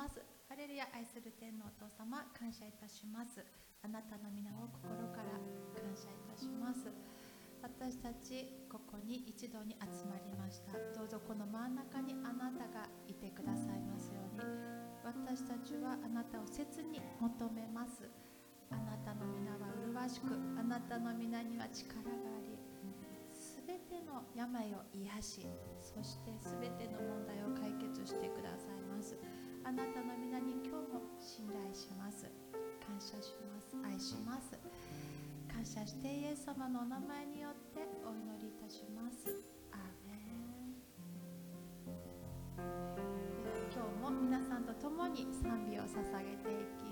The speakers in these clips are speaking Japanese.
ます。ハレルヤ愛する天のお父様感謝いたします。あなたの皆を心から感謝いたします。私たちここに一度に集まりました。どうぞこの真ん中にあなたがいてくださいますように。私たちはあなたを切に求めます。あなたの皆は麗しくあなたの皆には力がありすべての病を癒しそしてすべての問題を解決してください。あなたの皆に今日も信頼します。感謝します。愛します。感謝してイエス様のお名前によってお祈りいたします。アーメン。では今日も皆さんと共に賛美を捧げていき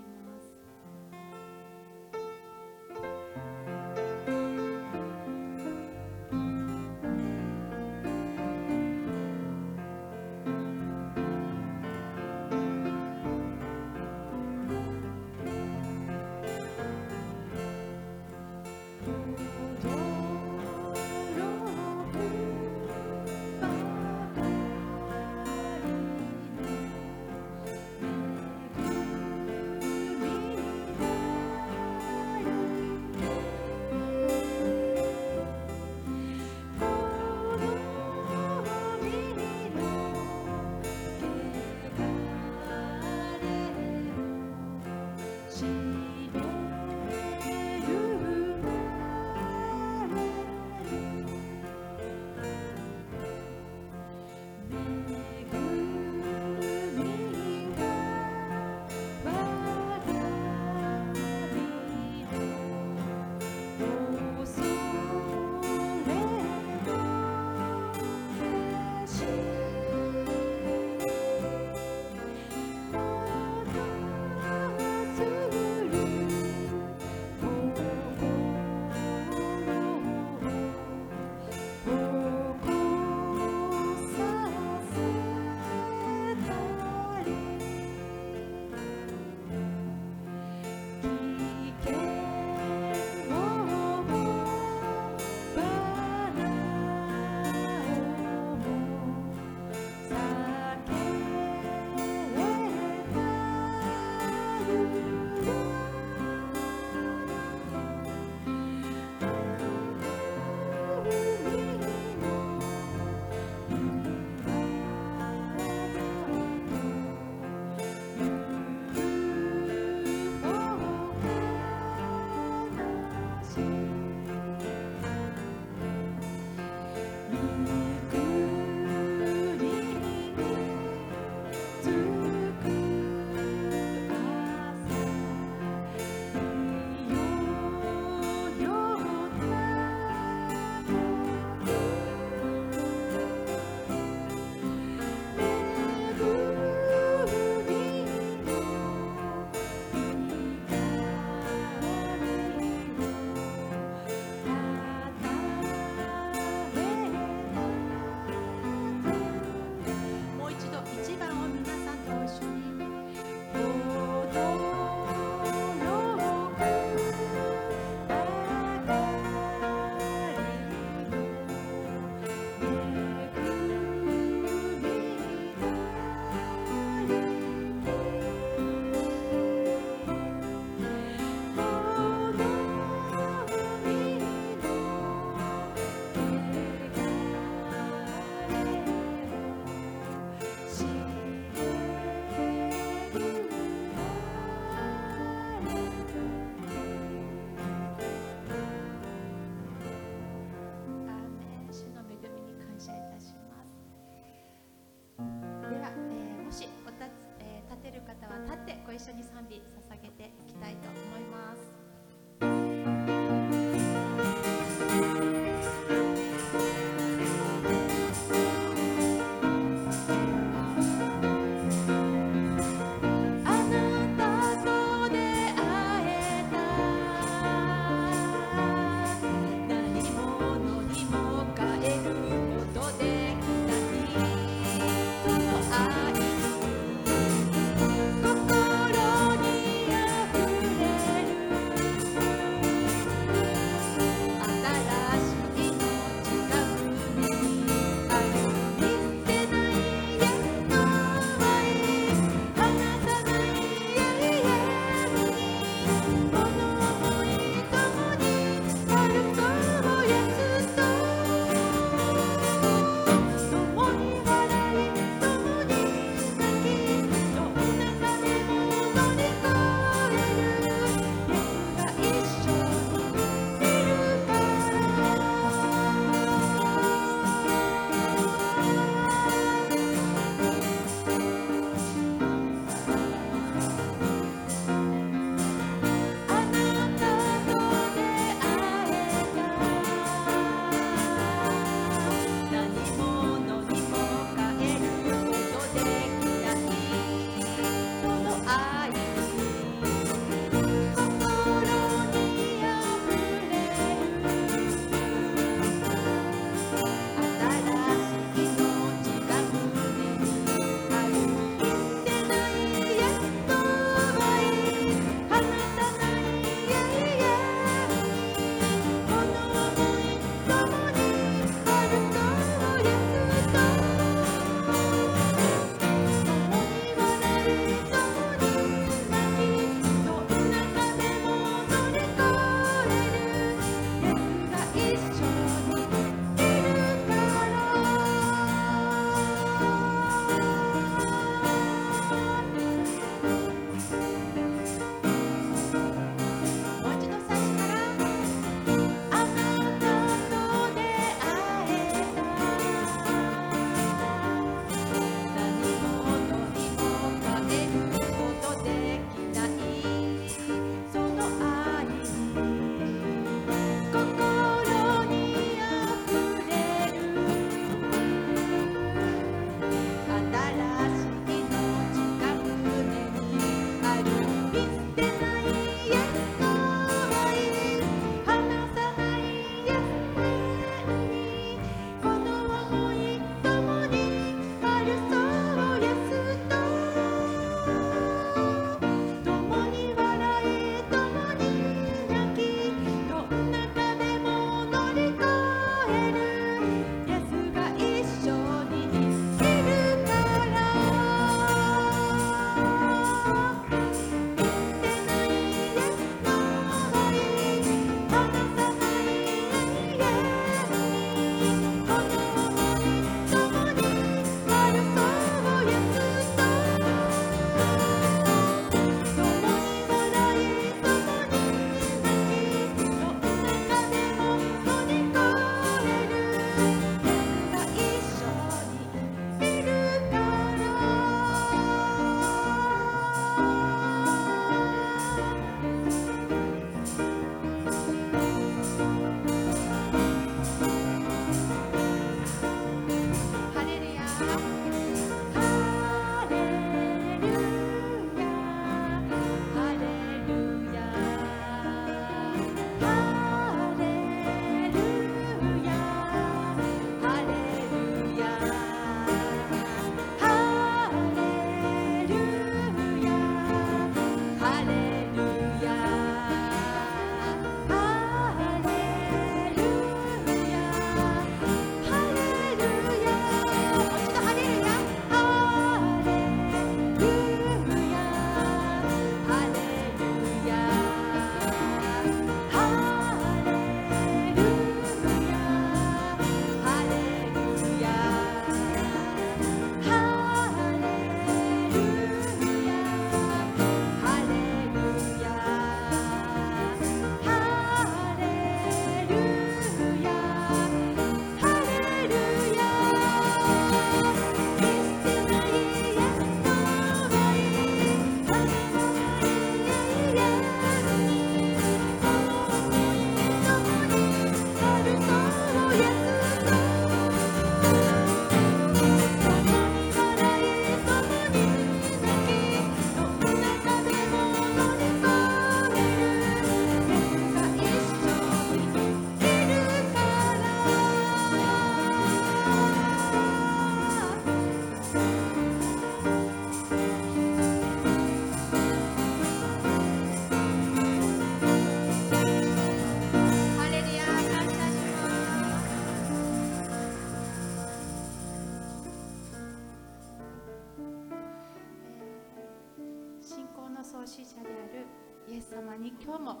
様に今日も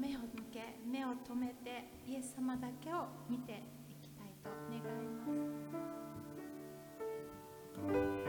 目を向け目を留めてイエス様だけを見ていきたいと願います。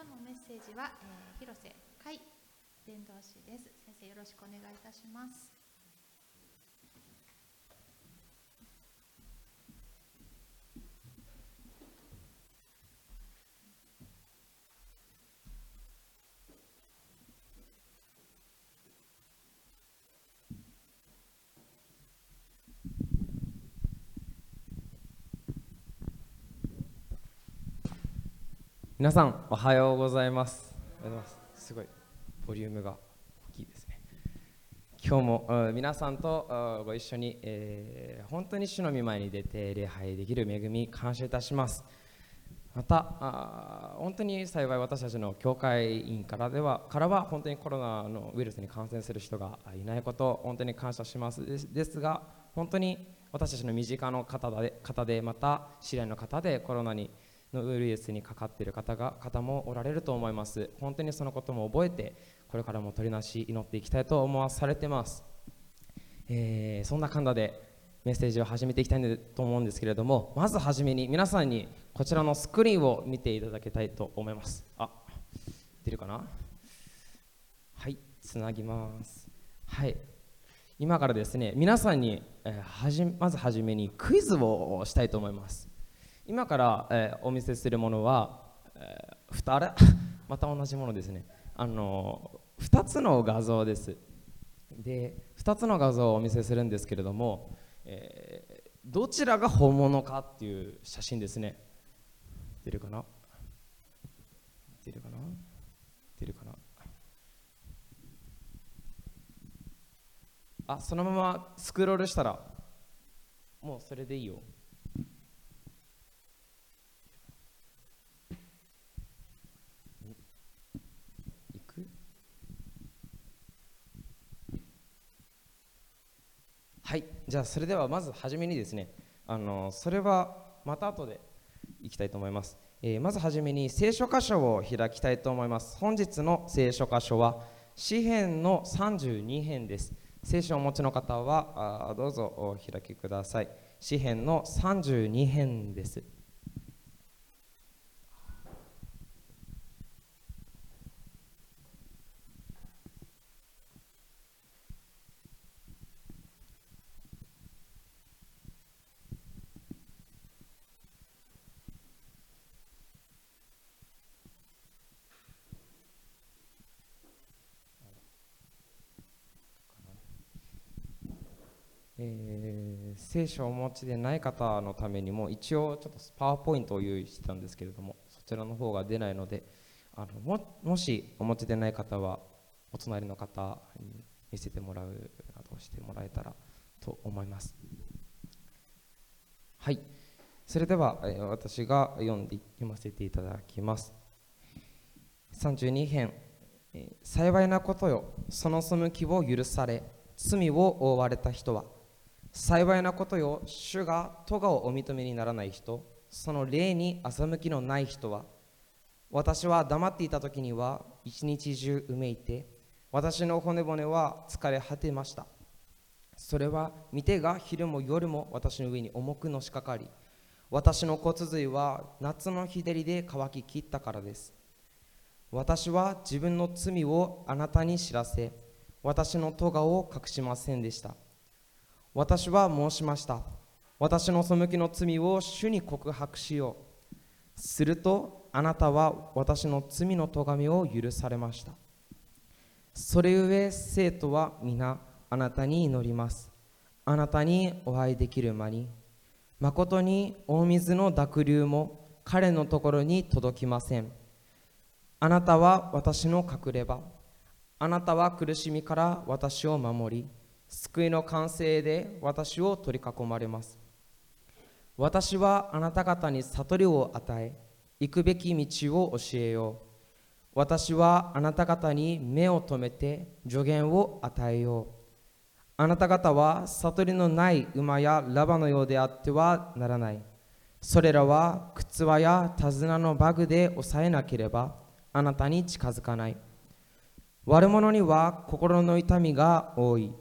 今日のメッセージは、えー、広瀬海伝道師です。先生よろしくお願いいたします。皆さんおはようございます。す。ごいボリュームが大きいですね。今日も皆さんとご一緒に、えー、本当に主の御前に出て礼拝できる恵み感謝いたします。また本当に幸い私たちの教会員からではからは本当にコロナのウイルスに感染する人がいないこと本当に感謝します。ですが本当に私たちの身近な方で方でまた知り合いの方でコロナにのウイルスにかかっている方が方もおられると思います。本当にそのことも覚えてこれからも取りなし祈っていきたいと思わされてます、えー、そんな感じでメッセージを始めていきたいと思うんですけれどもまずはじめに皆さんにこちらのスクリーンを見ていただきたいと思います。あ出るかな？はいつなぎます。はい。今からですね皆さんに、えー、はじまずはじめにクイズをしたいと思います。今から、えー、お見せするものは、えー、ふたあれ？また同じものですね。あの2つの画像です。で2つの画像をお見せするんですけれども、えー、どちらが本物かっていう写真ですね。出るかな？出るかな？出るかな？あそのままスクロールしたらもうそれでいいよ。はいじゃあそれではまず初めにですねあのそれはまた後でいきたいと思います、えー、まず初めに聖書箇所を開きたいと思います。本日の聖書箇所は詩編の32編です。聖書をお持ちの方はあどうぞお開きください。詩編の32編ですえー、聖書をお持ちでない方のためにも一応ちょっとパワーポイントを用意してたんですけれどもそちらの方が出ないのであのももしお持ちでない方はお隣の方に見せてもらうなどしてもらえたらと思います。はい。それでは、え、私が読んで読ませていただきます。32編、え、幸いなことよ。その背きを許され罪を負われた人は幸いなことよ。主が咎をお認めにならない人。その霊に欺きのない人は私は黙っていた時には一日中うめいて私の骨骨は疲れ果てました。それは見てが昼も夜も私の上に重くのしかかり私の骨髄は夏の日照りで乾ききったからです。私は自分の罪をあなたに知らせ私の咎を隠しませんでした。私は申しました。私の背きの罪を主に告白しよう。するとあなたは私の罪の咎めを許されました。それゆえ生徒は皆あなたに祈ります。あなたにお会いできる間に誠に大水の濁流も彼のところに届きません。あなたは私の隠れ場。あなたは苦しみから私を守り救いの完成で私を取り囲まれます。私はあなた方に悟りを与え行くべき道を教えよう。私はあなた方に目を留めて助言を与えよう。あなた方は悟りのない馬やラバのようであってはならない。それらは靴輪や手綱のバグで抑えなければあなたに近づかない。悪者には心の痛みが多い。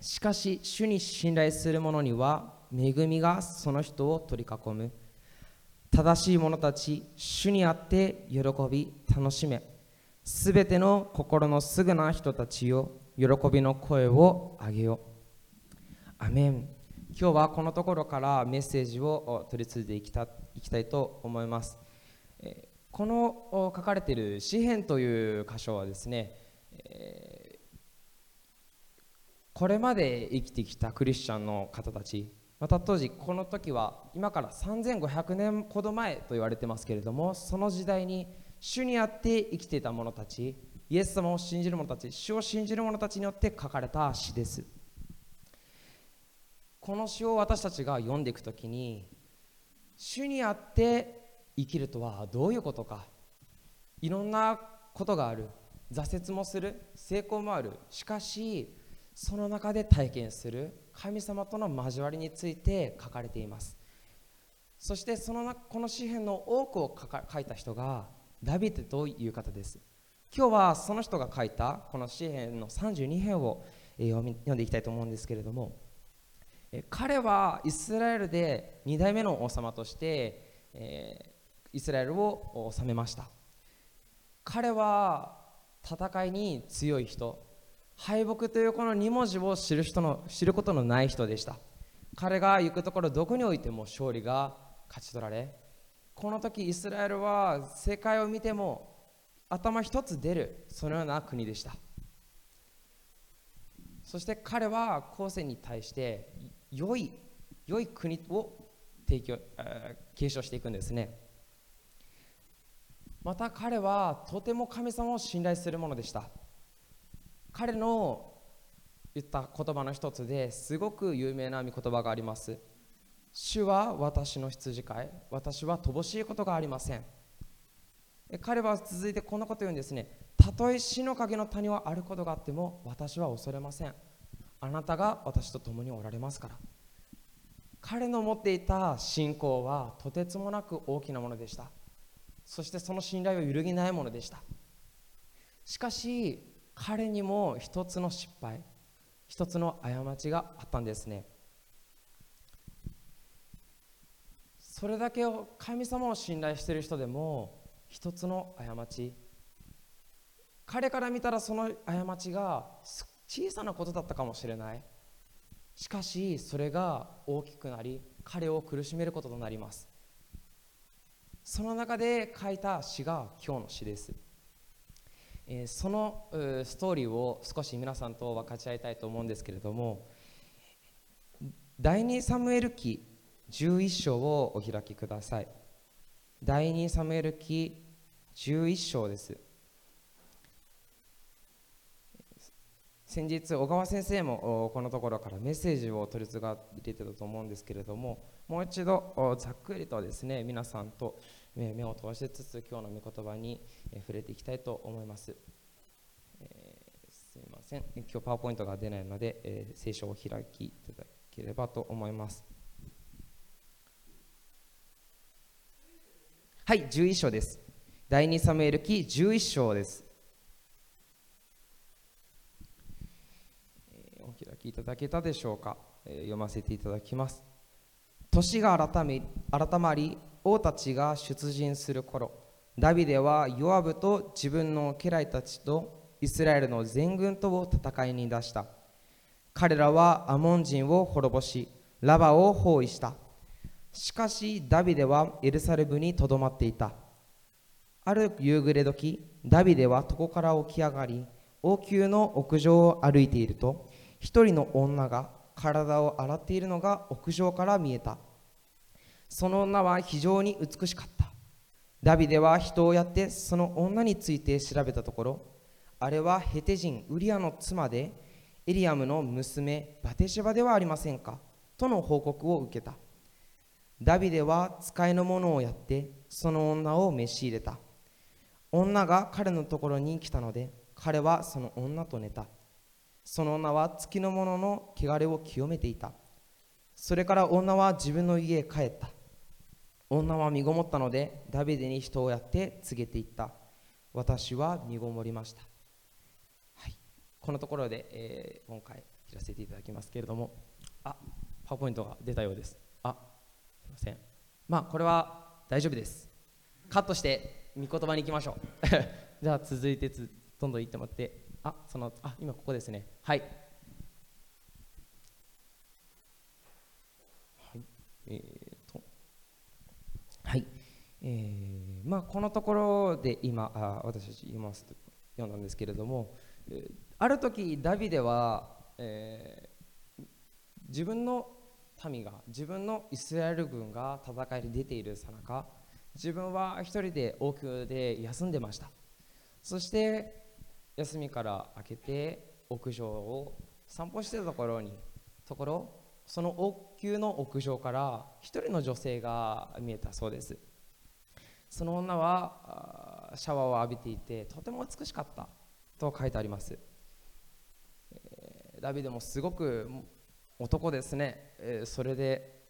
しかし主に信頼する者には恵みがその人を取り囲む。正しい者たち主にあって喜び楽しめ。すべての心のすぐな人たちよ喜びの声を上げよう。アメン。今日はこのところからメッセージを取り継いでいきたいきたいと思います。この書かれている詩篇という箇所はですね、えーこれまで生きてきたクリスチャンの方たちまた当時この時は今から3500年ほど前と言われてますけれどもその時代に主にあって生きていた者たちイエス様を信じる者たち主を信じる者たちによって書かれた詩です。この詩を私たちが読んでいくときに主にあって生きるとはどういうことかいろんなことがある挫折もする成功もある。しかしその中で体験する神様との交わりについて書かれています。そしてそのこの詩篇の多くを書いた人がダビデという方です。今日はその人が書いたこの詩篇の32編を読んでいきたいと思うんですけれども彼はイスラエルで2代目の王様として、えイスラエルを治めました。彼は戦いに強い人。敗北というこの2文字を知る人の知ることのない人でした。彼が行くところどこにおいても勝利が勝ち取られこの時イスラエルは世界を見ても頭一つ出るそのような国でした。そして彼は後世に対して良い良い国を提供、継承していくんですね。また彼はとても神様を信頼するものでした。彼の言った言葉の一つですごく有名な御言葉があります。主は私の羊飼い。私は乏しいことがありません。彼は続いてこんなこと言うんですね。たとえ死の影の谷はあることがあっても私は恐れません。あなたが私と共におられますから。彼の持っていた信仰はとてつもなく大きなものでした。そしてその信頼は揺るぎないものでした。しかし彼にも一つの失敗一つの過ちがあったんですね。それだけを神様を信頼している人でも一つの過ち彼から見たらその過ちが小さなことだったかもしれない。しかしそれが大きくなり彼を苦しめることとなります。その中で書いた詩が今日の詩です、えそのストーリーを少し皆さんと分かち合いたいと思うんですけれども第2サムエル記11章をお開きください。第2サムエル記11章です。先日小川先生もこのところからメッセージを取り継がれてたと思うんですけれどももう一度ざっくりとですね皆さんと目を通しつつ今日の御言葉に触れていきたいと思います、えーすみません。今日パワーポイントが出ないので、えー聖書を開きいただければと思います。はい11章です。第2サムエル記11章です。お開きいただけたでしょうか、えー読ませていただきます。年が改め改まり王たちが出陣する頃ダビデはヨアブと自分の家来たちとイスラエルの全軍とを戦いに出した。彼らはアモン人を滅ぼしラバを包囲した。しかしダビデはエルサレムにとどまっていた。ある夕暮れ時ダビデは床から起き上がり王宮の屋上を歩いていると一人の女が体を洗っているのが屋上から見えた。その女は非常に美しかった。ダビデは人をやってその女について調べたところあれはヘテ人ウリアの妻でエリアムの娘バテシバではありませんかとの報告を受けた。ダビデは使いの者をやってその女を召し入れた。女が彼のところに来たので彼はその女と寝た。その女は月の者の汚れを清めていた。それから女は自分の家へ帰った。女は身ごもったのでダビデに人をやって告げていった。私は身ごもりました、はい、このところで、えー今回切らせていただきますけれども。あパワーポイントが出たようです。あすいません。まあこれは大丈夫です。カットして御言葉に行きましょう。じゃあ続いてつどんどん行ってもらって。あそのあ今ここですね。はい。はい。えー、えー、まあこのところで今あ私たち言いますと読んだんですけれども、え、ある時ダビデは、えー、自分の民が自分のイスラエル軍が戦いに出ているさなか自分は一人で王宮で休んでました。そして休みから明けて屋上を散歩してたところにところその王宮の屋上から一人の女性が見えたそうです。その女はシャワーを浴びていてとても美しかったと書いてあります、ダビデもすごく男ですね、それで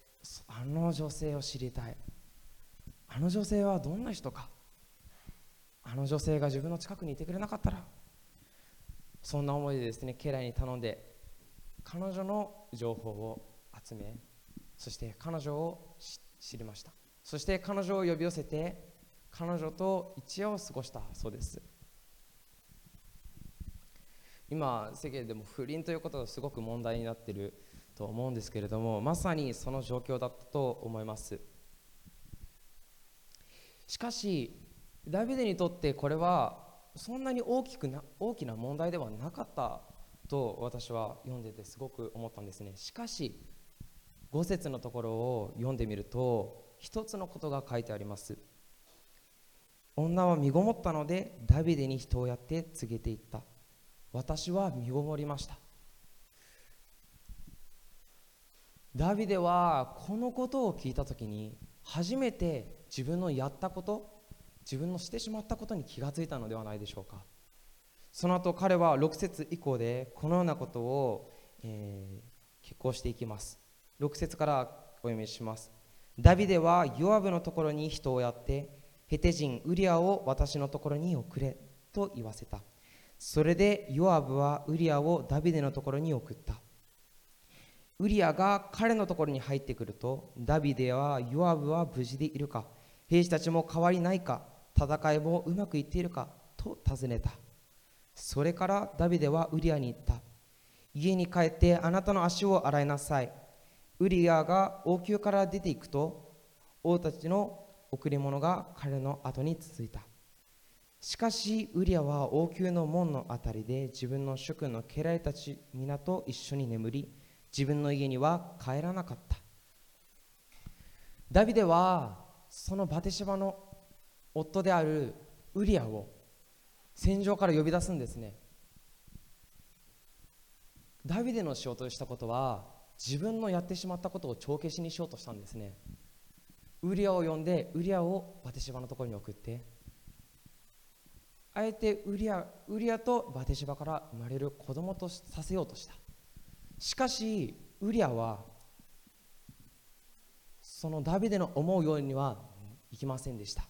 あの女性を知りたい。あの女性はどんな人か。あの女性が自分の近くにいてくれなかったら。そんな思いでですね家来に頼んで彼女の情報を集めそして彼女を知りました。そして彼女を呼び寄せて彼女と一夜を過ごしたそうです。今世間でも不倫ということがすごく問題になっていると思うんですけれどもまさにその状況だったと思います。しかしダビデにとってこれはそんなに大きくな大きな問題ではなかったと私は読んでてすごく思ったんですね。しかし5節のところを読んでみると一つのことが書いてあります。女は身ごもったのでダビデに人をやって告げていった。私は身ごもりました。ダビデはこのことを聞いた時に初めて自分のやったこと自分のしてしまったことに気がついたのではないでしょうか。その後彼は6節以降でこのようなことを、えー、結婚していきます。6節からお読みします。ダビデはヨアブのところに人をやってヘテ人ウリアを私のところに送れと言わせた。それでヨアブはウリアをダビデのところに送った。ウリアが彼のところに入ってくるとダビデはヨアブは無事でいるか。兵士たちも変わりないか。戦いもうまくいっているか。と尋ねた。それからダビデはウリアに言った。家に帰ってあなたの足を洗いなさい。ウリアが王宮から出ていくと王たちの贈り物が彼の後に続いた。しかしウリアは王宮の門のあたりで自分の主君の家来たち皆と一緒に眠り自分の家には帰らなかった。ダビデはそのバテシバの夫であるウリアを戦場から呼び出すんですね。ダビデのしようとしたことは自分のやってしまったことを帳消しにしようとしたんですね。ウリアを呼んでウリアをバテシバのところに送って。あえてウリアウリアとバテシバから生まれる子供とさせようとした。しかしウリアはそのダビデの思うようにはいきませんでした。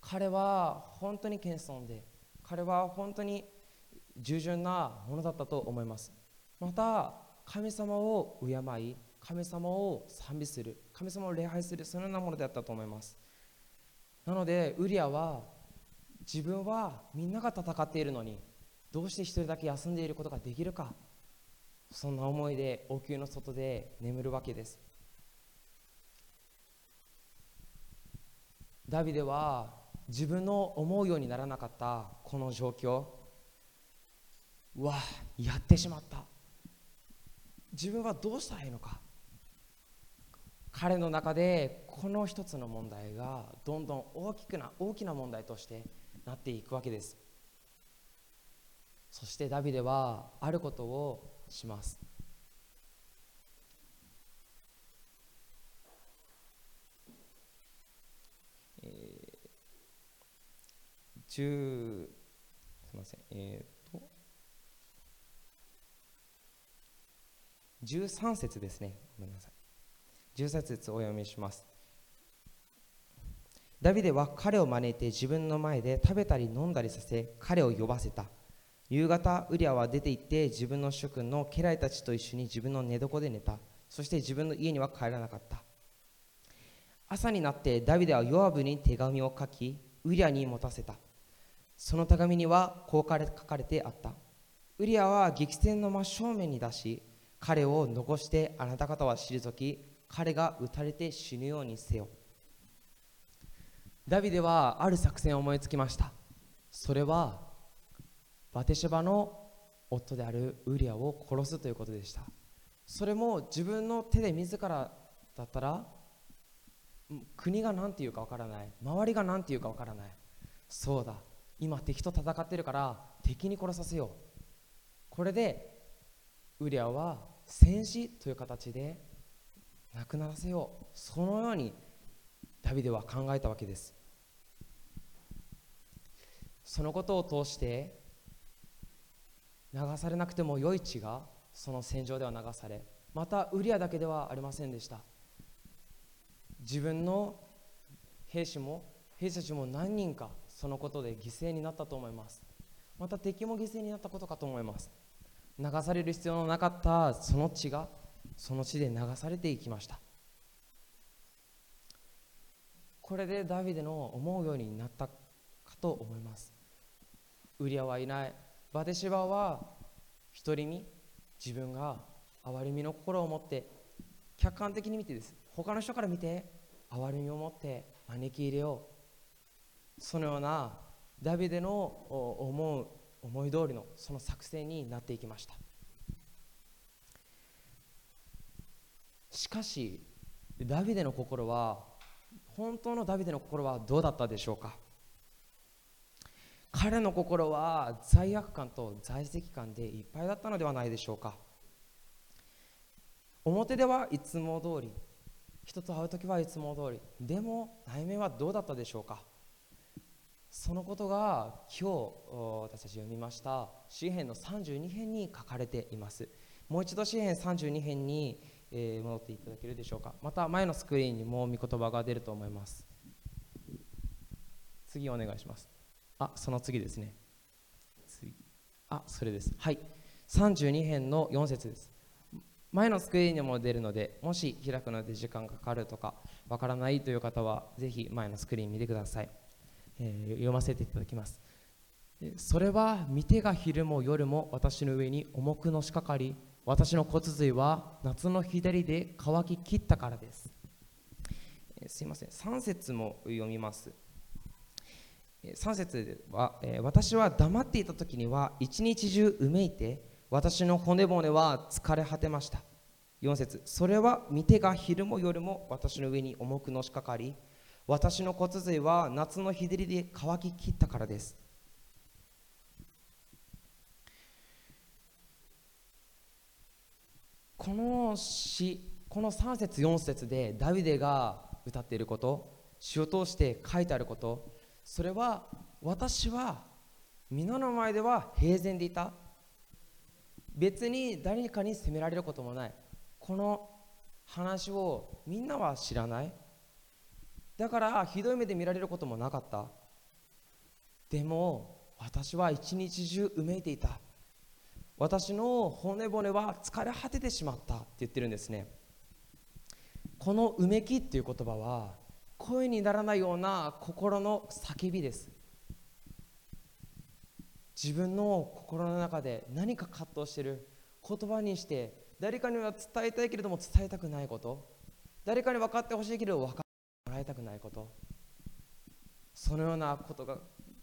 彼は本当に謙遜で彼は本当に従順なものだったと思います。また神様を敬い神様を賛美する。神様を礼拝するそのようなものであったと思います。なのでウリアは自分はみんなが戦っているのにどうして一人だけ休んでいることができるかそんな思いで王宮の外で眠るわけです。ダビデは自分の思うようにならなかったこの状況。うわやってしまった。自分はどうしたらいいのか。彼の中でこの一つの問題がどんどん大きくな大きな問題としてなっていくわけです。そしてダビデはあることをします。えー、すみませんえー、と13節ですね。ごめんなさい。13節お読みします。ダビデは彼を招いて自分の前で食べたり飲んだりさせ彼を呼ばせた。夕方ウリアは出て行って自分の主君の家来たちと一緒に自分の寝床で寝た。そして自分の家には帰らなかった。朝になってダビデはヨアブに手紙を書きウリアに持たせた。その手紙にはこう書かれてあった。ウリアは激戦の真正面に出し彼を残してあなた方は退き彼が撃たれて死ぬようにせよ。ダビデはある作戦を思いつきました。それはバテシェバの夫であるウリアを殺すということでした。それも自分の手で自らだったら国が何て言うかわからない。周りが何て言うかわからない。そうだ。今敵と戦ってるから敵に殺させよう。これでウリアは戦死という形で亡くならせよう。そのようにダビデは考えたわけです。そのことを通して流されなくても良い血がその戦場では流されまたウリアだけではありませんでした。自分の兵士も兵士たちも何人かそのことで犠牲になったと思います。また敵も犠牲になったことかと思います。流される必要のなかったその血がその地で流されていきました。これでダビデの思うようになったかと思います。ウリアはいない。バテシバは独り身。自分が憐れみの心を持って。客観的に見てです。他の人から見て憐れみを持って招き入れよう。そのようなダビデの思う思い通りのその作戦になっていきました。しかしダビデの心は本当のダビデの心はどうだったでしょうか？彼の心は罪悪感と在籍感でいっぱいだったのではないでしょうか？表ではいつも通り人と会う時はいつも通りでも内面はどうだったでしょうか？そのことが今日私たち読みました。詩篇の32編に書かれています。もう一度詩篇32編にえー戻っていただけるでしょうか。また前のスクリーンにも御言葉が出ると思います。次お願いします。あその次ですね。次。あそれです。はい。32編の4節です。前のスクリーンにも出るのでもし開くので時間がかかるとかわからないという方はぜひ前のスクリーン見てください、えー、読ませていただきます。それは見てが昼も夜も私の上に重くのしかかり私の骨髄は夏の日照りで乾ききったからです、えー、すいません。3節も読みます。3節は、えー、私は黙っていた時には一日中うめいて私の骨骨は疲れ果てました。4節。それは見てが昼も夜も私の上に重くのしかかり私の骨髄は夏の日照りで乾ききったからです。この詩この3節4節でダビデが歌っていること詩を通して書いてあることそれは私は皆の前では平然でいた。別に誰かに責められることもない。この話をみんなは知らない。だからひどい目で見られることもなかった。でも私は一日中うめいていた。私の骨骨は疲れ果ててしまったって言ってるんですね。このうめきっていう言葉は声にならないような心の叫びです。自分の心の中で何か葛藤してる。言葉にして誰かには伝えたいけれども伝えたくないこと。誰かに分かってほしいけれど分かってもらいたくないこと。そのようなことが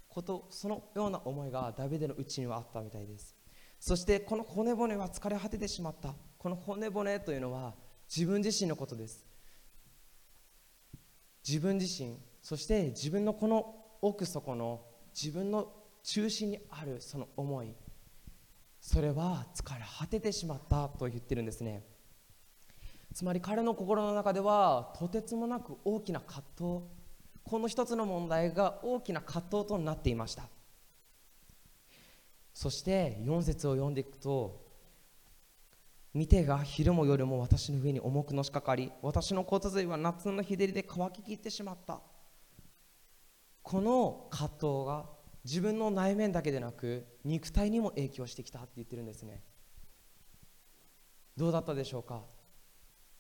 ことそのような思いがダビデのうちにはあったみたいです。そしてこの骨骨は疲れ果ててしまった。この骨骨というのは自分自身のことです。自分自身そして自分のこの奥底の自分の中心にあるその思い。それは疲れ果ててしまったと言ってるんですね。つまり彼の心の中ではとてつもなく大きな葛藤。この一つの問題が大きな葛藤となっていました。そして4節を読んでいくと見てが昼も夜も私の上に重くのしかかり私の骨髄は夏の日照りで乾ききってしまった。この葛藤が自分の内面だけでなく肉体にも影響してきたって言ってるんですね。どうだったでしょうか？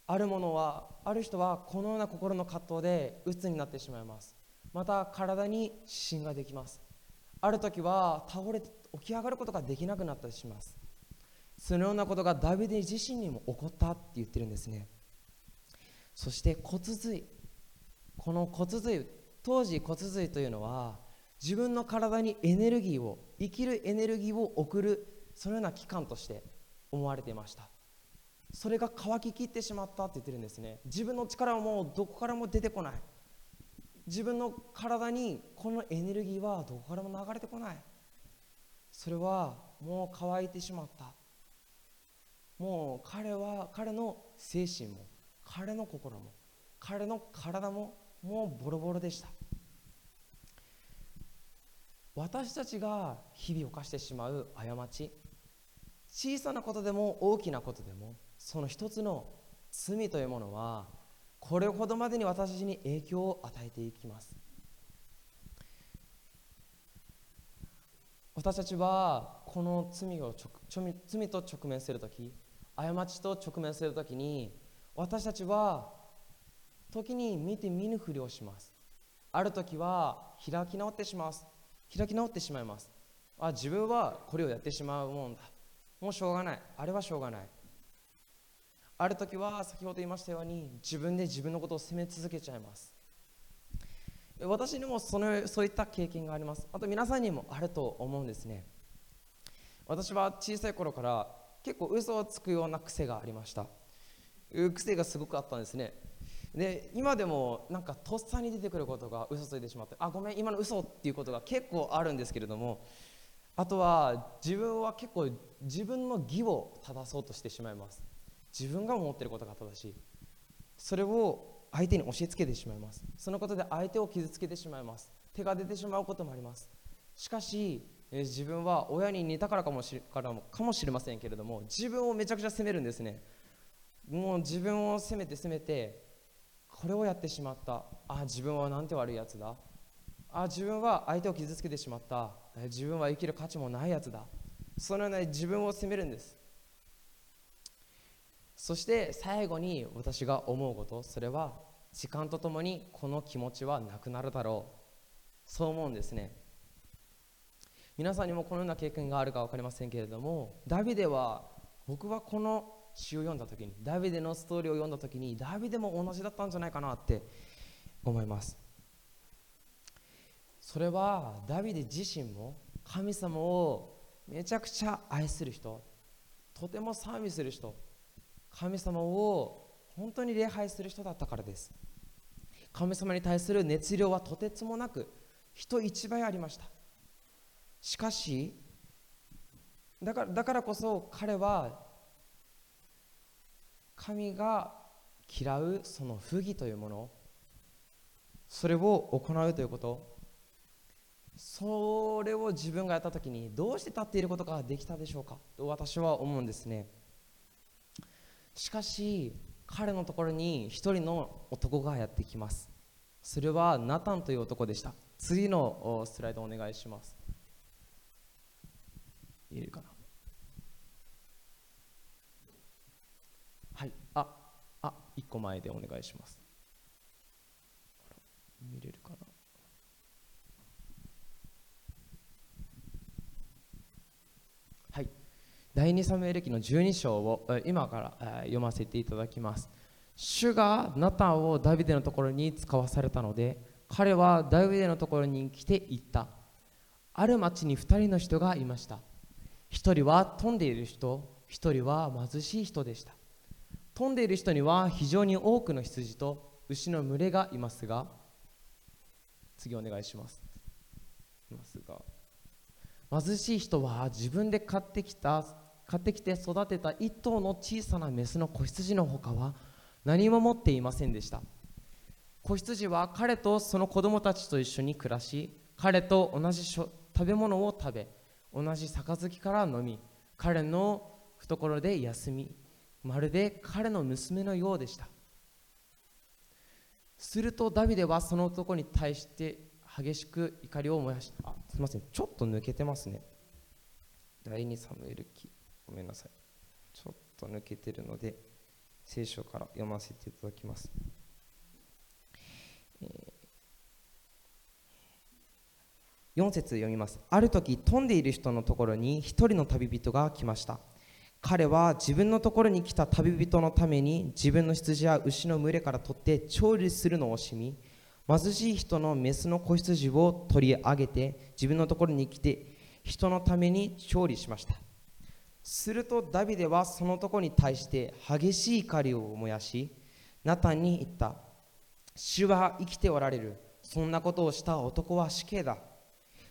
あるものはある人はこのような心の葛藤で鬱になってしまいます。また体に指針ができます。ある時は倒れて起き上がることができなくなったりします。そのようなことがダビデ自身にも起こったって言ってるんですね。そして骨髄この骨髄当時骨髄というのは自分の体にエネルギーを生きるエネルギーを送るそのような器官として思われていました。それが乾ききってしまったって言ってるんですね。自分の力はもうどこからも出てこない。自分の体にこのエネルギーはどこからも流れてこない。それはもう乾いてしまった。もう彼は彼の精神も彼の心も彼の体ももうボロボロでした。私たちが日々犯してしまう過ち小さなことでも大きなことでもその一つの罪というものはこれほどまでに私たちに影響を与えていきます。私たちはこの罪を罪と直面するとき過ちと直面するときに私たちは時に見て見ぬふりをします。ある時は開き直ってします。開き直ってしまいます。あ自分はこれをやってしまうもんだ。もうしょうがない。あれはしょうがない。ある時は先ほど言いましたように自分で自分のことを責め続けちゃいます。私にもそのそういった経験があります。あと皆さんにもあると思うんですね。私は小さい頃から結構嘘をつくような癖がありました。癖がすごくあったんですね。で今でもなんかとっさに出てくることが嘘ついてしまってあごめん今の嘘っていうことが結構あるんですけれどもあとは自分は結構自分の義を正そうとしてしまいます。自分が思ってることが正しい。それを相手に教えつけてしまいます。そのことで相手を傷つけてしまいます。手が出てしまうこともあります。しかし自分は親に似たからかもしからかもしれませんけれども自分をめちゃくちゃ責めるんですね。もう自分を責めて責めてこれをやってしまった。あ自分はなんて悪いやつだ。あ自分は相手を傷つけてしまった。自分は生きる価値もないやつだ。そのような自分を責めるんです。そして最後に私が思うことそれは時間とともにこの気持ちはなくなるだろう。そう思うんですね。皆さんにもこのような経験があるか分かりませんけれどもダビデは僕はこの詩を読んだ時にダビデのストーリーを読んだ時にダビデも同じだったんじゃないかなって思います。それはダビデ自身も神様をめちゃくちゃ愛する人とても賛美する人神様を本当に礼拝する人だったからです。神様に対する熱量はとてつもなく人一倍ありました。しかしだからだからこそ彼は神が嫌うその不義というものそれを行うということそれを自分がやった時にどうして立っていることができたでしょうかと私は思うんですね。しかし彼のところに一人の男がやってきます。それはナタンという男でした。次のスライドお願いします。いるかな？はい。ああ一個前でお願いします。見れるかなはい第2サムエル記の12章を今から読ませていただきます。主がナタンをダビデのところに使わされたので彼はダビデのところに来て言った。ある町に2人の人がいました。一人は飛んでいる人一人は貧しい人でした。飛んでいる人には非常に多くの羊と牛の群れがいますが次お願いします。貧しい人は自分で買ってきた買ってきて育てた一頭の小さなメスの子羊のほかは何も持っていませんでした。子羊は彼とその子供たちと一緒に暮らし彼と同じ食べ物を食べ同じ杯から飲み彼の懐で休みまるで彼の娘のようでした。するとダビデはその男に対して激しく怒りを燃やした。あすみません。ちょっと抜けてますね。第2サムエル記。ごめんなさいちょっと抜けてるので聖書から読ませていただきます。4節読みます。ある時、飛んでいる人のところに一人の旅人が来ました。彼は自分のところに来た旅人のために自分の羊や牛の群れから取って調理するのを惜しみ、貧しい人のメスの子羊を取り上げて自分のところに来て人のために調理しました。するとダビデはその男に対して激しい怒りを燃やし、ナタンに言った。主は生きておられる。そんなことをした男は死刑だ。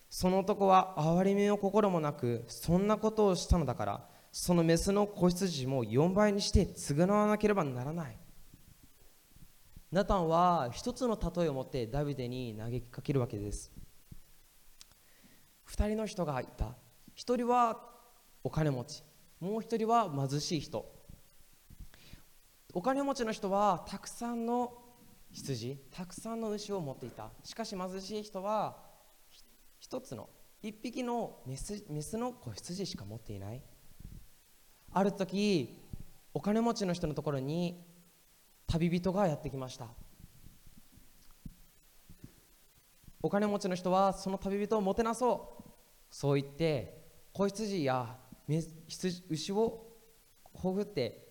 その男は憐れみの心もなく、そんなことをしたのだから、そのメスの子羊も4倍にして償わなければならない。ナタンは一つの例えを持ってダビデに嘆きかけるわけです。二人の人がいた。一人はお金持ち、もう一人は貧しい人。お金持ちの人はたくさんの羊、たくさんの牛を持っていた。しかし貧しい人は一つの一匹のメスメスの子羊しか持っていない。ある時、お金持ちの人のところに旅人がやってきました。お金持ちの人はその旅人をもてなそう。そう言って子羊や羊牛をほぐって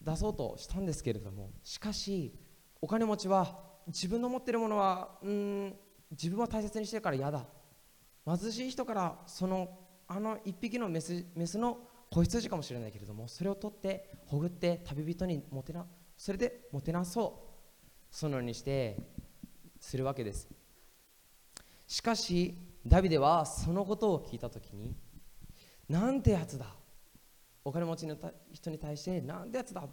出そうとしたんですけれどもしかしお金持ちは自分の持ってるものはうん自分は大切にしてるから嫌だ。貧しい人からそのあの一匹のメスメスの子羊かもしれないけれどもそれを取ってほぐって旅人にもてなそれでもてなそう。そのようにしてするわけです。しかしダビデはそのことを聞いたときになんてやつだ？お金持ちの人に対してなんてやつだ？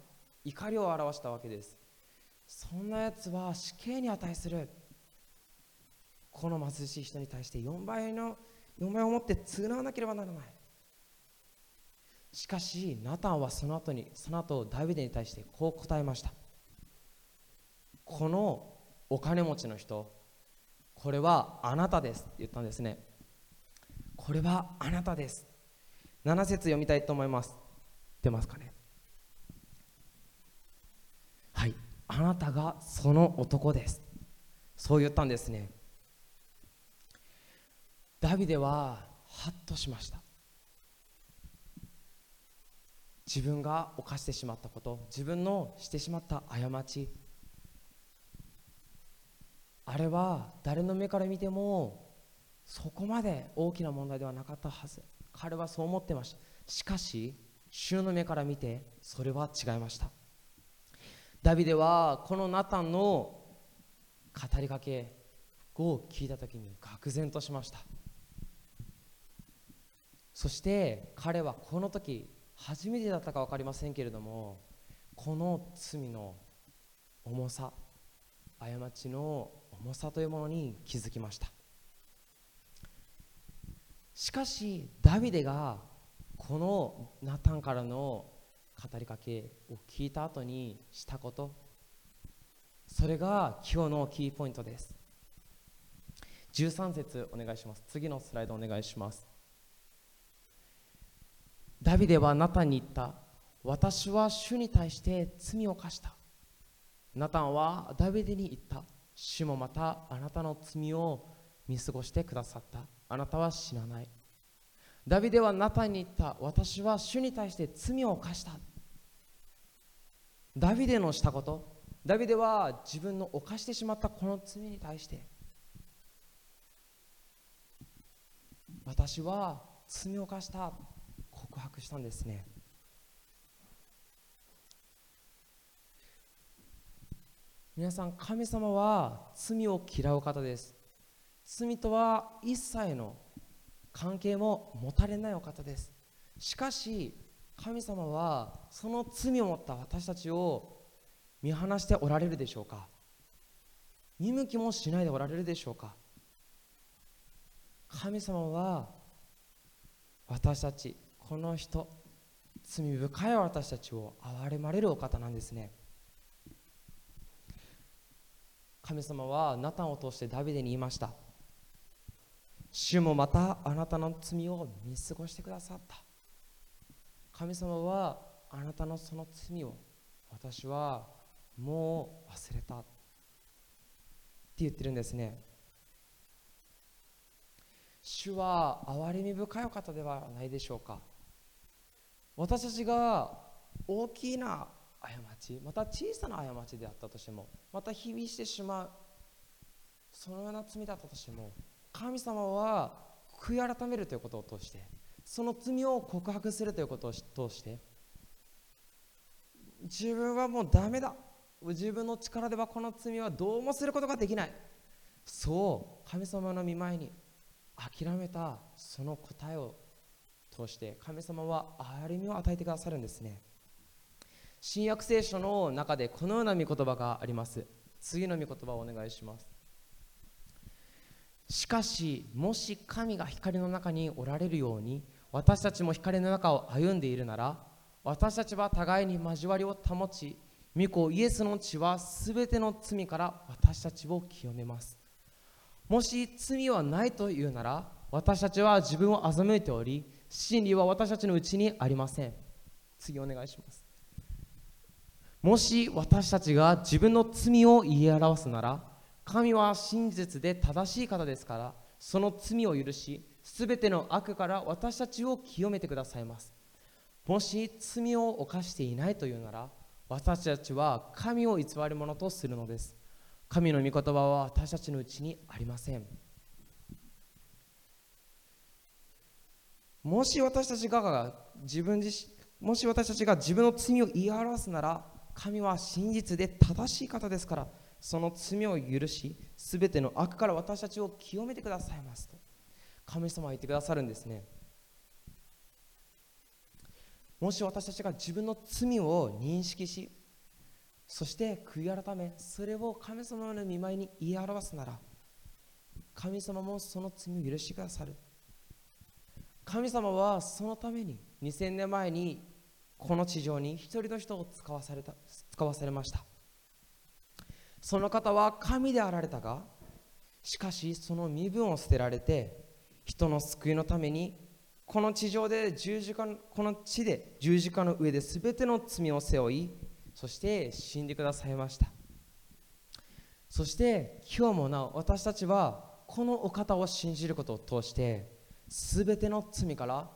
怒りを表したわけです。そんなやつは死刑に値する。この貧しい人に対して4倍の4倍を持って償わなければならない。しかしナタンはその後にその後ダビデに対してこう答えました。このお金持ちの人これはあなたですって言ったんですね。これはあなたです。7節読みたいと思います。出ますかね？はい。あなたがその男です。そう言ったんですね。ダビデはハッとしました。自分が犯してしまったこと自分のしてしまった過ち。あれは誰の目から見てもそこまで大きな問題ではなかったはず。彼はそう思ってました。しかし主の目から見てそれは違いました。ダビデはこのナタンの語りかけを聞いた時に愕然としました。そして彼はこの時初めてだったか分かりませんけれどもこの罪の重さ過ちの重さというものに気づきました。しかしダビデがこのナタンからの語りかけを聞いた後にしたこと。それが今日のキーポイントです。13節お願いします。次のスライドお願いします。ダビデはナタンに言った。私は主に対して罪を犯した。ナタンはダビデに言った。主もまたあなたの罪を見過ごしてくださった。あなたは死なない。ダビデはナタンに言った。私は主に対して罪を犯した。ダビデのしたこと。ダビデは自分の犯してしまったこの罪に対して。私は罪を犯した。告白したんですね。皆さん神様は罪を嫌う方です。罪とは一切の関係も持たれないお方です。しかし神様はその罪を持った私たちを見放しておられるでしょうか？見向きもしないでおられるでしょうか？神様は私たちこの人罪深い私たちを憐れまれるお方なんですね。神様はナタンを通してダビデに言いました。主もまたあなたの罪を見過ごしてくださった。神様はあなたのその罪を私はもう忘れたって言ってるんですね。主は憐れみ深いお方ではないでしょうか。私たちが大きな過ちまた小さな過ちであったとしてもまた日々してしまうそのような罪だったとしても神様は悔い改めるということを通してその罪を告白するということを通して自分はもうダメだ。自分の力ではこの罪はどうもすることができない。そう神様の御前に諦めたその答えを通して神様は憐れみを与えてくださるんですね。新約聖書の中でこのような御言葉があります。次の御言葉をお願いします。しかしもし神が光の中におられるように私たちも光の中を歩んでいるなら私たちは互いに交わりを保ち御子イエスの血はすべての罪から私たちを清めます。もし罪はないというなら私たちは自分を欺いており真理は私たちのうちにありません。次お願いします。もし私たちが自分の罪を言い表すなら神は真実で正しい方ですからその罪を許しすべての悪から私たちを清めてくださいます。もし罪を犯していないというなら私たちは神を偽り者とするのです。神の御言葉は私たちのうちにありません。もし私たちが自分自身もし私たちが自分の罪を言い表すなら神は真実で正しい方ですからその罪を許しすべての悪から私たちを清めてくださいますと。神様は言ってくださるんですね。もし私たちが自分の罪を認識しそして悔い改めそれを神様の見舞いに言い表すなら神様もその罪を許してくださる。神様はそのために2000年前にこの地上に一人の人を使わされた使わされました。その方は神であられたがしかしその身分を捨てられて人の救いのためにこの地上で十字架この地で十字架の上で全ての罪を背負いそして死んでくださいました。そして今日もなお私たちはこのお方を信じることを通して全ての罪から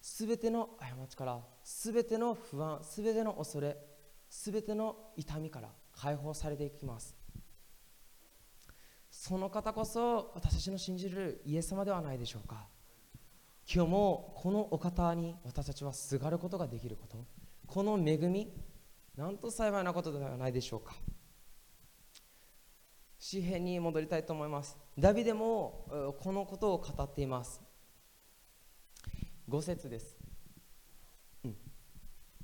全ての過ちから全ての不安全ての恐れ全ての痛みから解放されていきます。その方こそ私たちの信じるイエス様ではないでしょうか。今日もこのお方に私たちはすがることができること。この恵みなんと幸いなことではないでしょうか。詩篇に戻りたいと思います。ダビデもこのことを語っています。5節です、うん、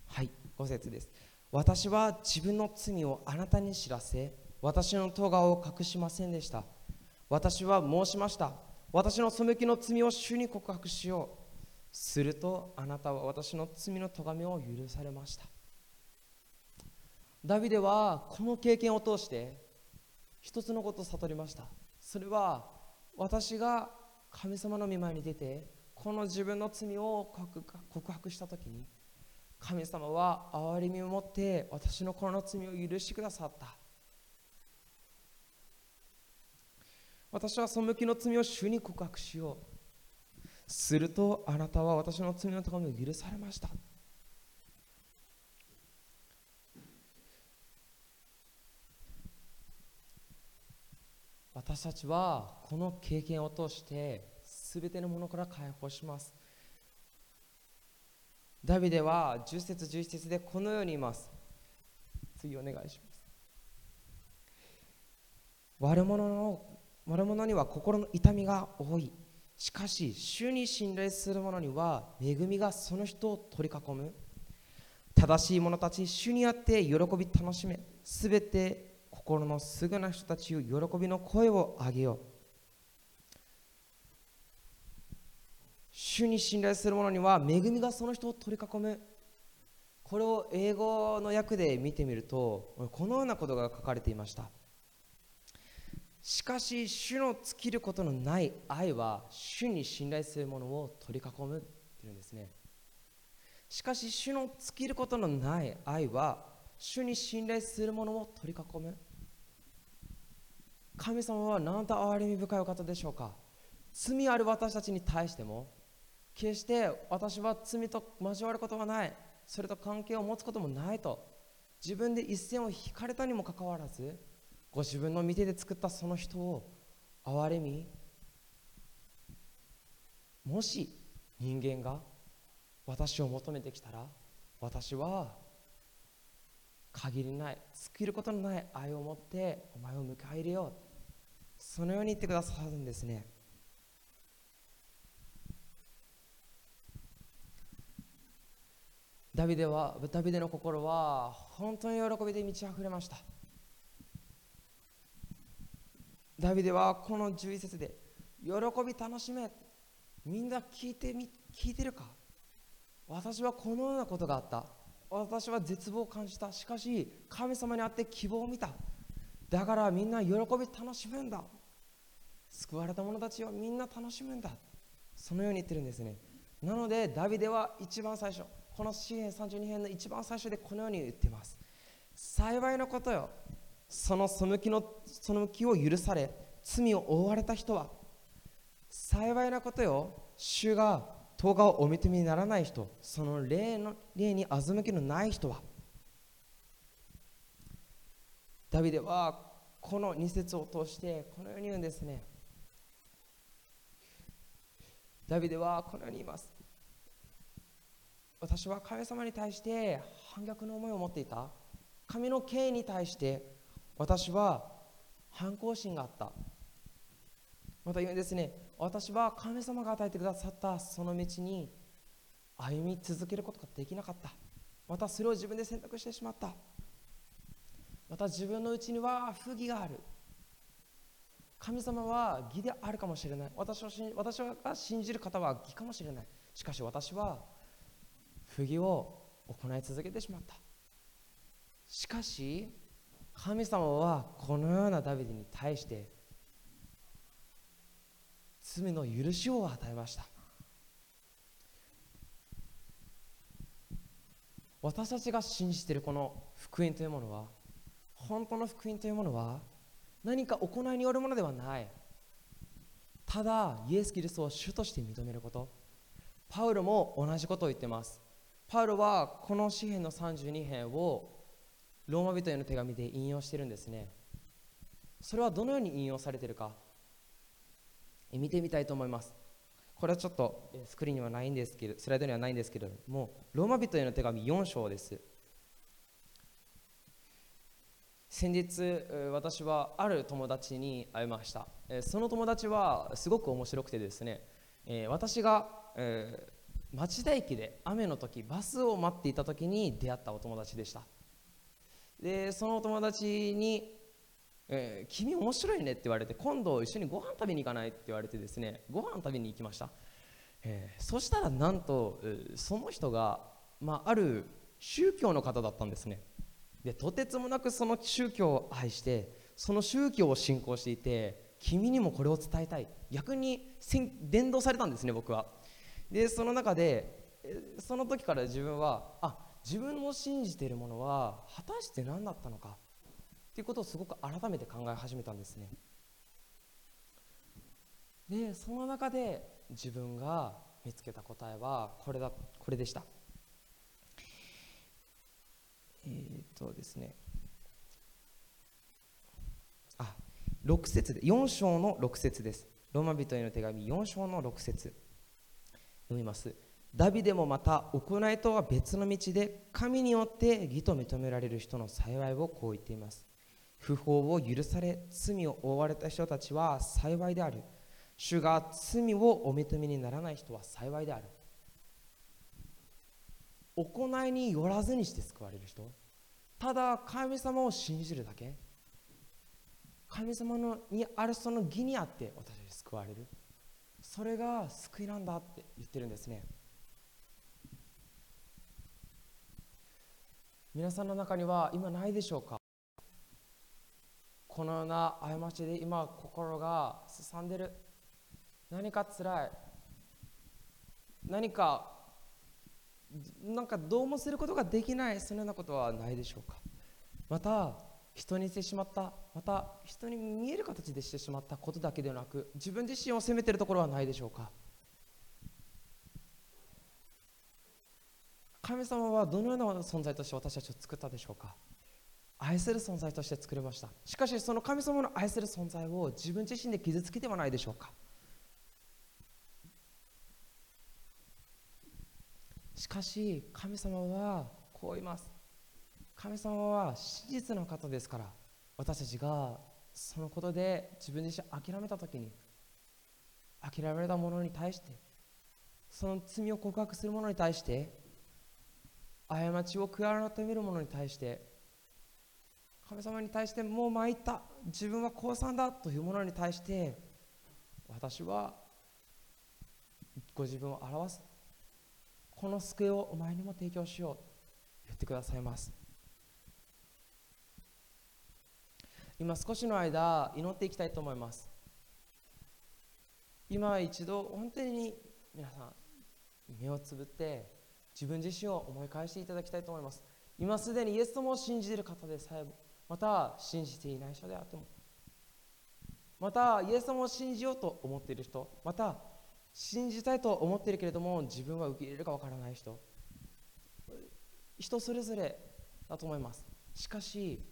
はい5節です。私は自分の罪をあなたに知らせ私の咎を隠しませんでした。私は申しました。私の背きの罪を主に告白しよう。するとあなたは私の罪の咎めを許されました。ダビデはこの経験を通して一つのことを悟りました。それは私が神様の御前に出てこの自分の罪を告白した時に神様は憐れみを持って私のこの罪を許してくださった。私はその向きの罪を主に告白しよう。するとあなたは私の罪の咎めを許されました。私たちはこの経験を通して全てのものから解放します。ダビデは10節11節でこのように言います。次お願いします。悪者の悪者には心の痛みが多い。しかし主に信頼する者には恵みがその人を取り囲む。正しい者たち主にあって喜び楽しめ。すべて心のすぐな人たちを喜びの声を上げよう。主に信頼する者には恵みがその人を取り囲む。これを英語の訳で見てみるとこのようなことが書かれていました。しかし主の尽きることのない愛は主に信頼する者を取り囲むっていうんですね。しかし主の尽きることのない愛は主に信頼する者を取り囲む。神様は何と憐れみ深いお方でしょうか。罪ある私たちに対しても決して私は罪と交わることはない。それと関係を持つこともないと。自分で一線を引かれたにもかかわらずご自分の見てで作ったその人を憐れみもし人間が私を求めてきたら私は限りない尽きることのない愛を持ってお前を迎え入れよう。そのように言ってくださるんですね。ダビデはダビデの心は本当に喜びで満ち溢れました。ダビデはこの11節で喜び楽しめみんな聞いてみ聞いてるか？私はこのようなことがあった。私は絶望を感じた。しかし神様に会って希望を見た。だからみんな喜び楽しむんだ。救われた者たちはみんな楽しむんだ。そのように言ってるんですね。なのでダビデは一番最初この詩篇32編の一番最初でこのように言っています。幸いのことよ。その背きのその向きを許され罪を覆われた人は幸いなことよ。主が10日をお認めにならない人その霊の霊に欺きのない人はダビデはこの2節を通してこのように言うんですね。ダビデはこのように言います。私は神様に対して反逆の思いを持っていた。神の権威に対して私は反抗心があった。また言うんですね。私は神様が与えてくださったその道に歩み続けることができなかった。またそれを自分で選択してしまった。また自分のうちには不義がある。神様は義であるかもしれない。私を私が信じる方は義かもしれない。しかし私は不義を行い続けてしまった。しかし神様はこのようなダビデに対して罪の許しを与えました。私たちが信じているこの福音というものは本当の福音というものは何か行いによるものではない。ただイエス・キリストを主として認めること。パウロも同じことを言ってます。パウロはこの詩篇の32編をローマ人への手紙で引用してるんですね。それはどのように引用されてるか？見てみたいと思います。これはちょっとスクリーンにはないんですけどスライドにはないんですけれどもローマ人への手紙4章です。先日私はある友達に会いました。その友達はすごく面白くてですね私が町田駅で雨の時バスを待っていた時に出会ったお友達でした。でそのお友達にえー、君面白いねって言われて今度一緒にご飯食べに行かない？って言われてですねご飯食べに行きました、えー、そしたらなんと、その人が、まあ、ある宗教の方だったんですね。でとてつもなくその宗教を愛してその宗教を信仰していて君にもこれを伝えたい逆に伝道されたんですね僕は。でその中でその時から自分はあ自分の信じているものは果たして何だったのか？っていうことをすごく改めて考え始めたんですね。でその中で自分が見つけた答えはこれだこれでした。えー、っとですね。あ6節で4章の6節です。ローマ人への手紙4章の6節。読みます。ダビデもまた行いとは別の道で神によって義と認められる人の幸いをこう言っています。不法を許され罪を負われた人たちは幸いである。主が罪をお認めにならない人は幸いである。行いによらずにして救われる人。ただ神様を信じるだけ。神様のにあるその義にあって私たち救われる。それが救いなんだって言ってるんですね。皆さんの中には今ないでしょうか？このような過ちで今心がすさんでる。何か辛い。何かなんかどうもすることができない。そのようなことはないでしょうか？また人にしてしまったまた人に見える形でしてしまったことだけではなく自分自身を責めているところはないでしょうか。神様はどのような存在として私たちを作ったでしょうか。愛する存在として作りました。しかしその神様の愛する存在を自分自身で傷つけてはないでしょうか。しかし神様はこう言います。神様は真実の方ですから私たちがそのことで自分自身諦めた時に諦められたものに対してその罪を告白する者に対して過ちを悔い改める者に対して神様に対してもう参った自分は降参だというものに対して私はご自分を表す。この救いをお前にも提供しようと言ってくださいます。今少しの間祈っていきたいと思います。今一度本当に皆さん目をつぶって自分自身を思い返していただきたいと思います。今すでにイエス様を信じている方でさえまた信じていない人であってもまたイエス様を信じようと思っている人また信じたいと思っているけれども自分は受け入れるかわからない人人それぞれだと思います。しかし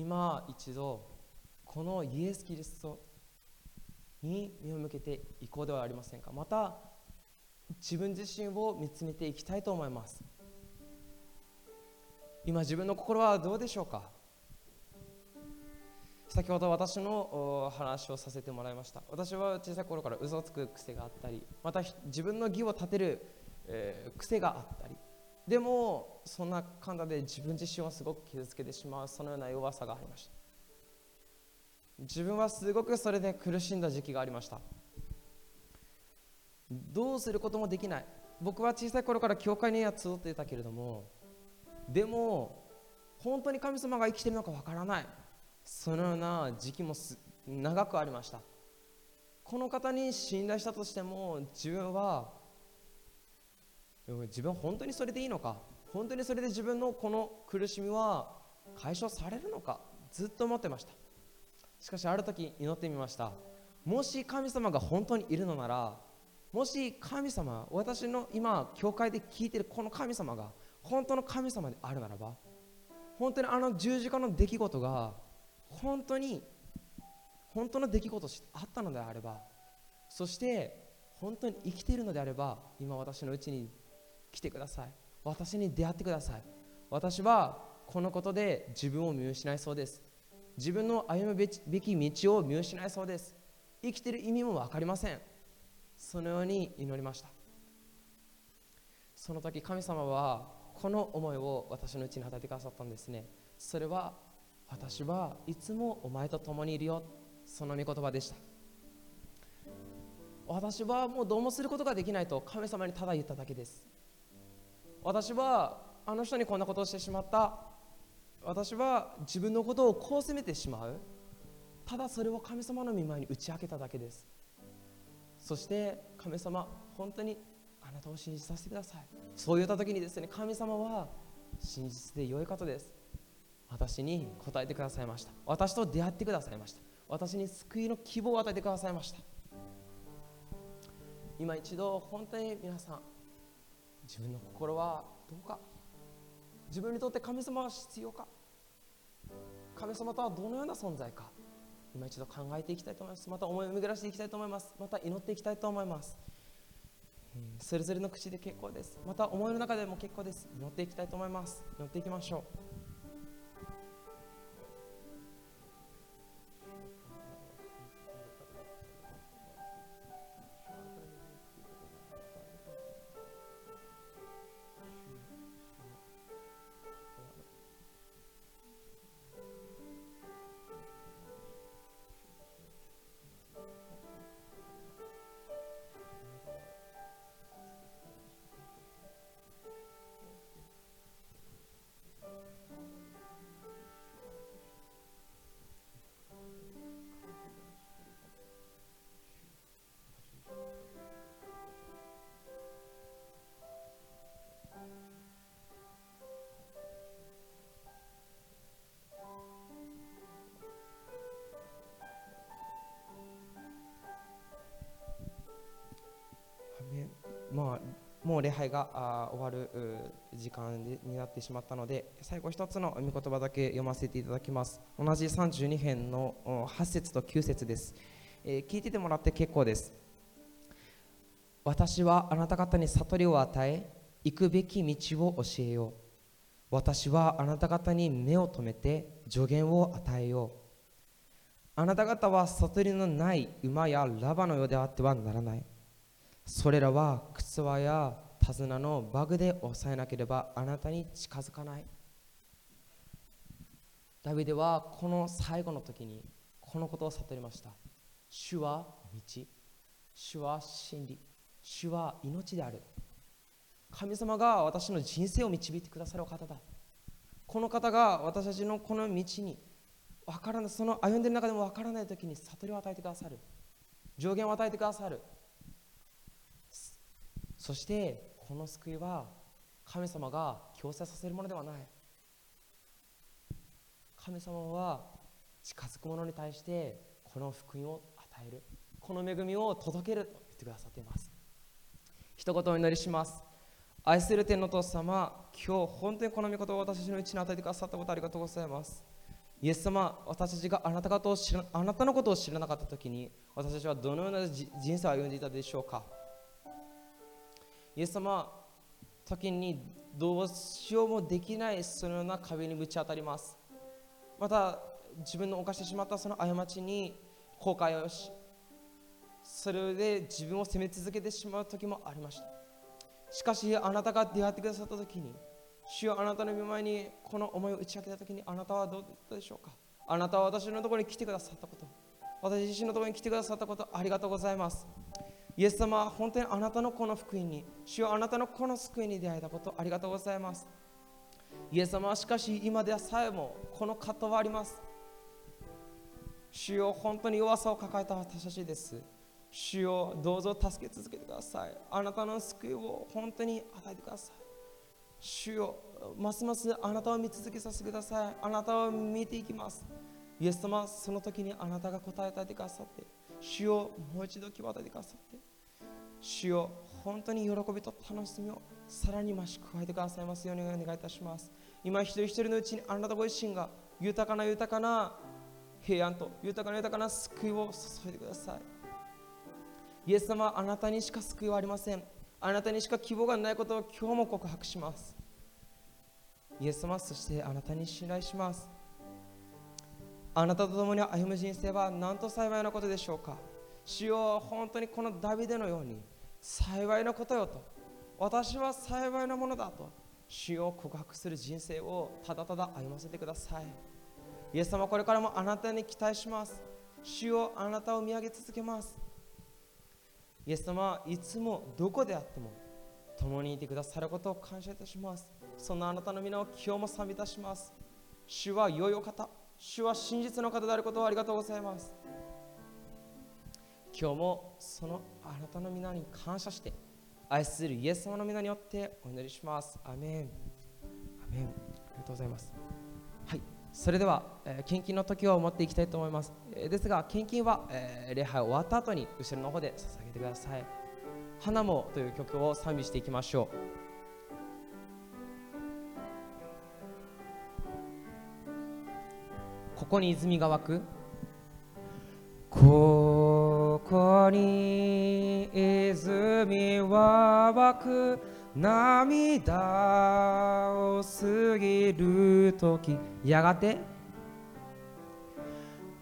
今一度このイエス・キリストに目を向けていこうではありませんか。また自分自身を見つめていきたいと思います。今自分の心はどうでしょうか。先ほど私の話をさせてもらいました。私は小さい頃から嘘をつく癖があったりまた自分の義を立てる、えー、癖があったりでもそんな簡単で自分自身をすごく傷つけてしまうそのような弱さがありました。自分はすごくそれで苦しんだ時期がありました。どうすることもできない。僕は小さい頃から教会には集っていたけれどもでも本当に神様が生きているのかわからない。そのような時期も長くありました。この方に信頼したとしても自分は自分本当にそれでいいのか？本当にそれで自分のこの苦しみは解消されるのか？ずっと思ってました。しかしある時祈ってみました。もし神様が本当にいるのならもし神様私の今教会で聞いてるこの神様が本当の神様であるならば本当にあの十字架の出来事が本当に本当の出来事しあったのであればそして本当に生きているのであれば今私のうちに来てください。私に出会ってください。私はこのことで自分を見失いそうです。自分の歩むべき道を見失いそうです。生きている意味も分かりません。そのように祈りました。その時神様はこの思いを私のうちに与えてくださったんですね。それは私はいつもお前と共にいるよ。その御言葉でした。私はもうどうもすることができないと神様にただ言っただけです。私はあの人にこんなことをしてしまった。私は自分のことをこう責めてしまう。ただそれを神様の御前に打ち明けただけです。そして神様本当にあなたを信じさせてください。そう言った時にですね神様は真実で良い方です。私に答えてくださいました。私と出会ってくださいました。私に救いの希望を与えてくださいました。今一度本当に皆さん自分の心はどうか？自分にとって神様は必要か？神様とはどのような存在か？今一度考えていきたいと思います。また思い巡らしていきたいと思います。また祈っていきたいと思います。それぞれの口で結構です。また思いの中でも結構です。祈っていきたいと思います。祈っていきましょう。礼拝があ終わる時間になってしまったので最後一つの御言葉だけ読ませていただきます。同じ32編の8節と9節です、えー聞いててもらって結構です。私はあなた方に悟りを与え行くべき道を教えよう。私はあなた方に目を留めて助言を与えよう。あなた方は悟りのない馬やラバのようであってはならない。それらは靴輪や手綱のバグで抑えなければあなたに近づかない。ダビデはこの最後の時にこのことを悟りました。主は道。主は真理。主は命である。神様が私の人生を導いてくださるお方だ。この方が私たちのこの道に分からない。その歩んでいる中でも分からない時に悟りを与えてくださる。上限を与えてくださる。そしてこの救いは神様が強制させるものではない。神様は近づく者に対してこの福音を与える。この恵みを届けると言ってくださっています。一言お祈りします。愛する天のお父様今日本当にこの御言を私のうちに与えてくださったことありがとうございます。イエス様私たちがあなた方を知らあなたのことを知らなかった時に私たちはどのような人生を歩んでいたでしょうか。イエス様時にどうしようもできないそのような壁にぶち当たります。また自分の犯してしまったその過ちに後悔をしそれで自分を責め続けてしまう時もありました。しかしあなたが出会ってくださった時に主よあなたの御前にこの思いを打ち明けた時にあなたはどうだったでしょうか？あなたは私のところに来てくださったこと。私自身のところに来てくださったことありがとうございます。イエス様は本当にあなたのこの福音に主よあなたのこの救いに出会えたことありがとうございます。イエス様はしかし今ではさえもこの葛藤はあります。主よ本当に弱さを抱えた私たちです。主よどうぞ助け続けてください。あなたの救いを本当に与えてください。主よますますあなたを見続けさせてください。あなたを見ていきます。イエス様その時にあなたが答えていてくださって主よもう一度際立ててくださって主よ本当に喜びと楽しみをさらに増し加えてくださいますようにお願いいたします。今一人一人のうちにあなたご自身が豊かな豊かな平安と豊かな豊かな救いを注いでください。イエス様あなたにしか救いはありません。あなたにしか希望がないことを今日も告白します。イエス様そしてあなたに信頼します。あなたと共に歩む人生は何と幸いなことでしょうか。主よ本当にこのダビデのように幸いなことよと。私は幸いなものだと。主を告白する人生をただただ歩ませてください。イエス様これからもあなたに期待します。主をあなたを見上げ続けます。イエス様はいつもどこであっても共にいてくださることを感謝いたします。そんなあなたの皆を今日も賛美いたします。主は良いお方。主は真実の方であることをありがとうございます。今日もそのあなたの皆に感謝して愛するイエス様の皆によってお祈りします。アメン。アメン。ありがとうございます。はい。それでは、えー献金の時を持っていきたいと思います、えーですが献金は、えー礼拝終わった後に後ろの方で捧げてください。花もという曲を賛美していきましょう。ここに泉が湧く。ここに泉は湧く涙を過ぎる時。やがて。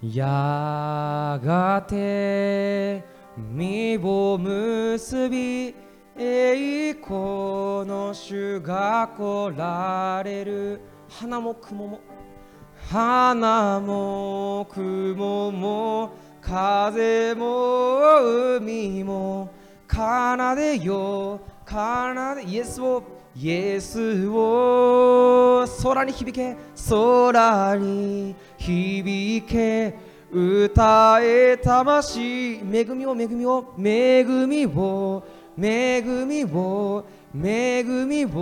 やがて。実を結び栄光の主が来られる。花も雲も。花も雲も。風も海も奏でよ奏でイエスをイエスを空に響け空に響け歌え魂恵みを恵みを恵みを恵みを恵みを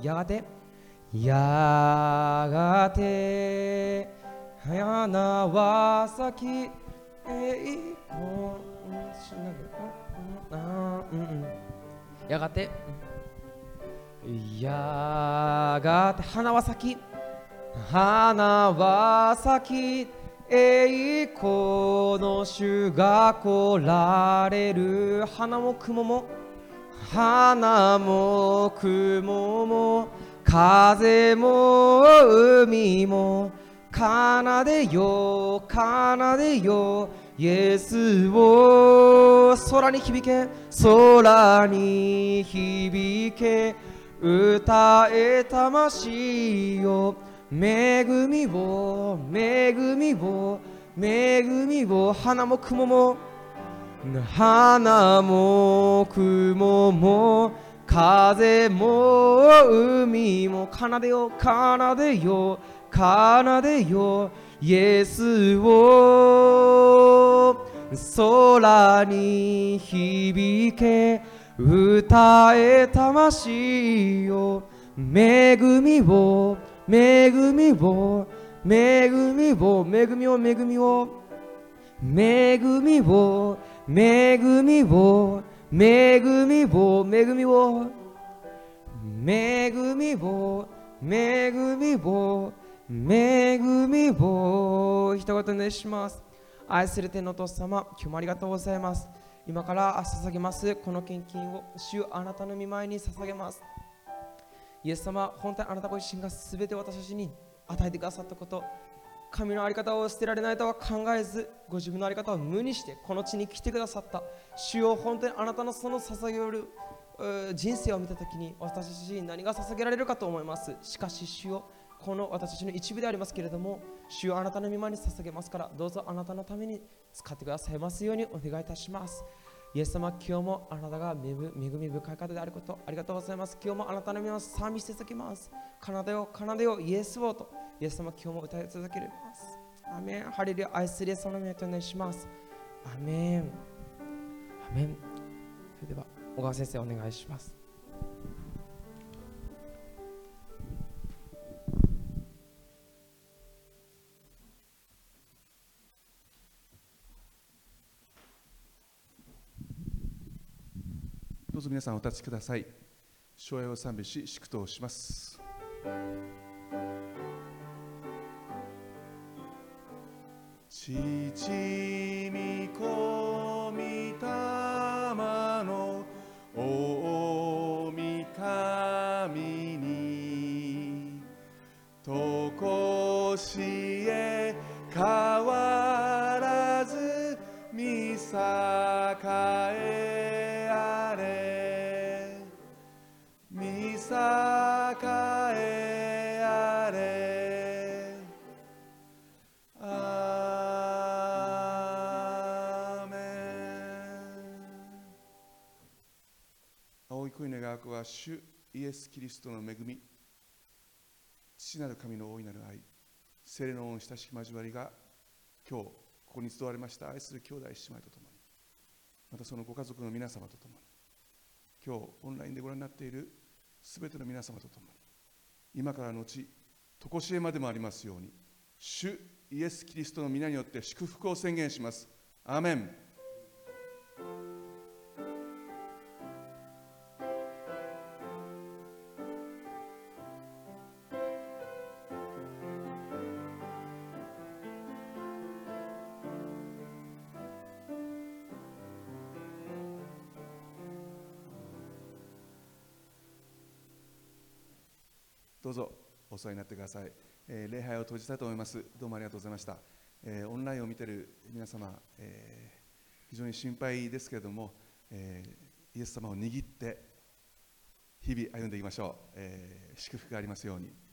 やがてやがて花は咲き栄光やがて。やがて花は咲き花は咲き栄光の主が来られる。花も雲も。花も雲も。風も海も奏でよ奏でよイエスを空に響け空に響け歌え魂よ恵みを恵みを恵みを花も雲も花も雲も風も海も奏でよ奏でよ奏でよイエスを。空に響け歌え魂よ恵みを恵みを恵みを恵みを恵みを恵みを恵みを恵みを恵みを恵みを恵みを恵みを一言でします。愛する天のお父様今日もありがとうございます。今から捧げます。この献金を主あなたの御前に捧げます。イエス様本当にあなたご自身が全て私たちに与えてくださったこと神の在り方を捨てられないとは考えずご自分の在り方を無にしてこの地に来てくださった主よ本当にあなたのその捧げる人生を見たときに私たちに何が捧げられるかと思います。しかし主よこの私たちの一部でありますけれども主よあなたの御前に捧げますからどうぞあなたのために使ってくださいますようにお願いいたしますイエス様、今日もあなたが恵み深い方であること、ありがとうございます。今日もあなたの皆を賛美して続きます。奏でよ、奏でよ、イエスをと、イエス様、今日も歌い続けます。アメン、ハレルヤ、愛するその皆とお願いします。アメン。アメン。それでは、小川先生、お願いします。ぞ皆さんお立ちください。昭和を賛美し祝祷します。父御子御霊の大神に。とこしえ変わらず見栄えは主イエス・キリストの恵み父なる神の大いなる愛聖霊の恩親しき交わりが今日ここに集われました愛する兄弟姉妹とともにまたそのご家族の皆様とともに今日オンラインでご覧になっているすべての皆様と共に今からのち常しえまでもありますように主イエス・キリストの皆によって祝福を宣言します。アーメン。お世話になってください、えー、礼拝を閉じたいと思います。どうもありがとうございました、えー、オンラインを見ている皆様、えー、非常に心配ですけれども、えイエス様を握って日々歩んでいきましょう、え祝福がありますように。